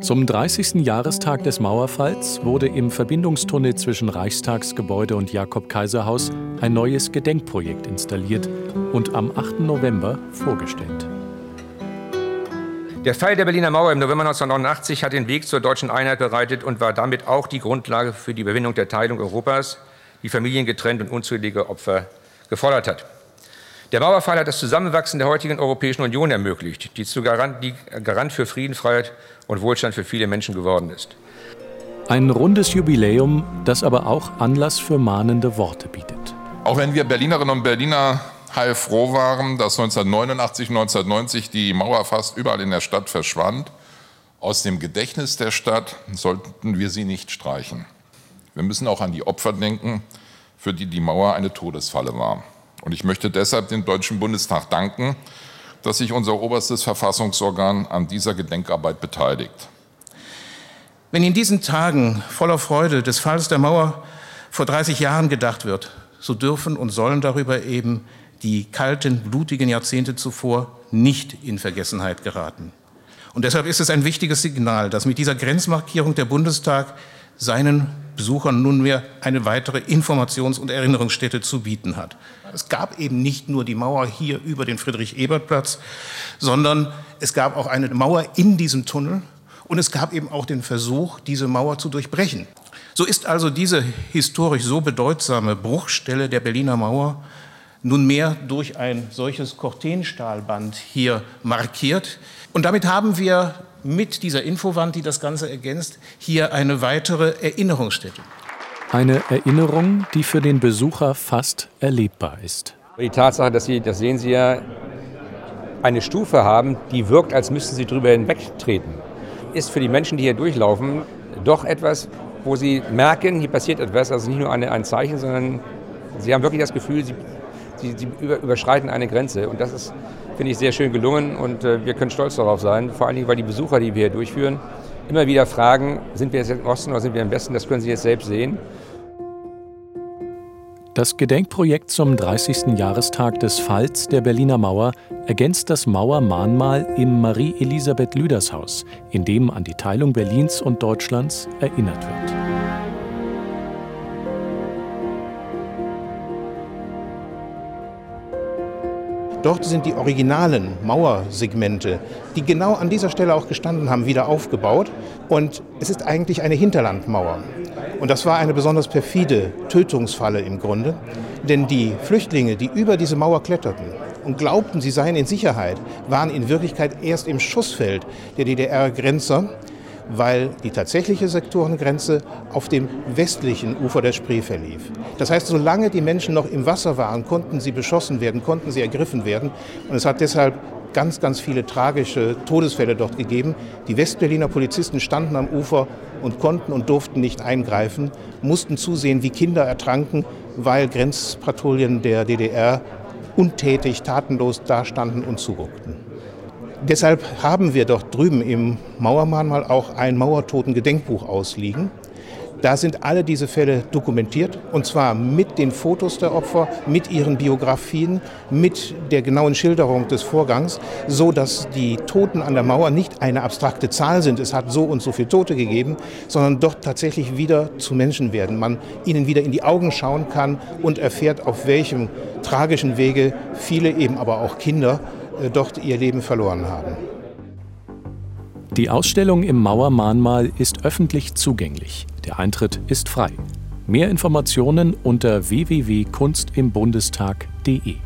Zum 30. Jahrestag des Mauerfalls wurde im Verbindungstunnel zwischen Reichstagsgebäude und Jakob-Kaiser-Haus ein neues Gedenkprojekt installiert und am 8. November vorgestellt. Der Fall der Berliner Mauer im November 1989 hat den Weg zur deutschen Einheit bereitet und war damit auch die Grundlage für die Überwindung der Teilung Europas, die Familien getrennt und unzählige Opfer gefordert hat. Der Mauerfall hat das Zusammenwachsen der heutigen Europäischen Union ermöglicht, die zu Garant, die Garant für Frieden, Freiheit und Wohlstand für viele Menschen geworden ist. Ein rundes Jubiläum, das aber auch Anlass für mahnende Worte bietet. Auch wenn wir Berlinerinnen und Berliner heilfroh waren, dass 1989, 1990 die Mauer fast überall in der Stadt verschwand, aus dem Gedächtnis der Stadt sollten wir sie nicht streichen. Wir müssen auch an die Opfer denken, für die die Mauer eine Todesfalle war. Und ich möchte deshalb dem Deutschen Bundestag danken, dass sich unser oberstes Verfassungsorgan an dieser Gedenkarbeit beteiligt. Wenn in diesen Tagen voller Freude des Falls der Mauer vor 30 Jahren gedacht wird, so dürfen und sollen darüber eben die kalten, blutigen Jahrzehnte zuvor nicht in Vergessenheit geraten. Und deshalb ist es ein wichtiges Signal, dass mit dieser Grenzmarkierung der Bundestag seinen Besuchern nunmehr eine weitere Informations- und Erinnerungsstätte zu bieten hat. Es gab eben nicht nur die Mauer hier über den Friedrich-Ebert-Platz, sondern es gab auch eine Mauer in diesem Tunnel und es gab eben auch den Versuch, diese Mauer zu durchbrechen. So ist also diese historisch so bedeutsame Bruchstelle der Berliner Mauer nunmehr durch ein solches Cortenstahlband hier markiert. Und damit haben wir mit dieser Infowand, die das Ganze ergänzt, hier eine weitere Erinnerungsstätte. Eine Erinnerung, die für den Besucher fast erlebbar ist. Die Tatsache, dass Sie, das sehen Sie ja, eine Stufe haben, die wirkt, als müssten Sie drüber hinwegtreten, ist für die Menschen, die hier durchlaufen, doch etwas, wo sie merken, hier passiert etwas. Also nicht nur eine, ein Zeichen, sondern sie haben wirklich das Gefühl, sie, sie, sie überschreiten eine Grenze. Und das ist finde ich sehr schön gelungen und äh, wir können stolz darauf sein. Vor allen Dingen, weil die Besucher, die wir hier durchführen, immer wieder fragen, sind wir jetzt im Osten oder sind wir im Westen? Das können Sie jetzt selbst sehen. Das Gedenkprojekt zum 30. Jahrestag des Falls der Berliner Mauer ergänzt das Mauermahnmal im Marie-Elisabeth-Lüders-Haus, in dem an die Teilung Berlins und Deutschlands erinnert wird. Dort sind die originalen Mauersegmente, die genau an dieser Stelle auch gestanden haben, wieder aufgebaut. Und es ist eigentlich eine Hinterlandmauer. Und das war eine besonders perfide Tötungsfalle im Grunde. Denn die Flüchtlinge, die über diese Mauer kletterten und glaubten, sie seien in Sicherheit, waren in Wirklichkeit erst im Schussfeld der DDR-Grenzer weil die tatsächliche Sektorengrenze auf dem westlichen Ufer der Spree verlief. Das heißt, solange die Menschen noch im Wasser waren, konnten sie beschossen werden, konnten sie ergriffen werden. Und es hat deshalb ganz, ganz viele tragische Todesfälle dort gegeben. Die Westberliner Polizisten standen am Ufer und konnten und durften nicht eingreifen, mussten zusehen, wie Kinder ertranken, weil Grenzpatrouillen der DDR untätig, tatenlos dastanden und zuguckten. Deshalb haben wir dort drüben im Mauermahnmal auch ein Mauertoten-Gedenkbuch ausliegen. Da sind alle diese Fälle dokumentiert und zwar mit den Fotos der Opfer, mit ihren Biografien, mit der genauen Schilderung des Vorgangs, so dass die Toten an der Mauer nicht eine abstrakte Zahl sind, es hat so und so viele Tote gegeben, sondern dort tatsächlich wieder zu Menschen werden. Man ihnen wieder in die Augen schauen kann und erfährt, auf welchem tragischen Wege viele eben aber auch Kinder dort ihr Leben verloren haben. Die Ausstellung im Mauermahnmal ist öffentlich zugänglich. Der Eintritt ist frei. Mehr Informationen unter www.kunstimbundestag.de.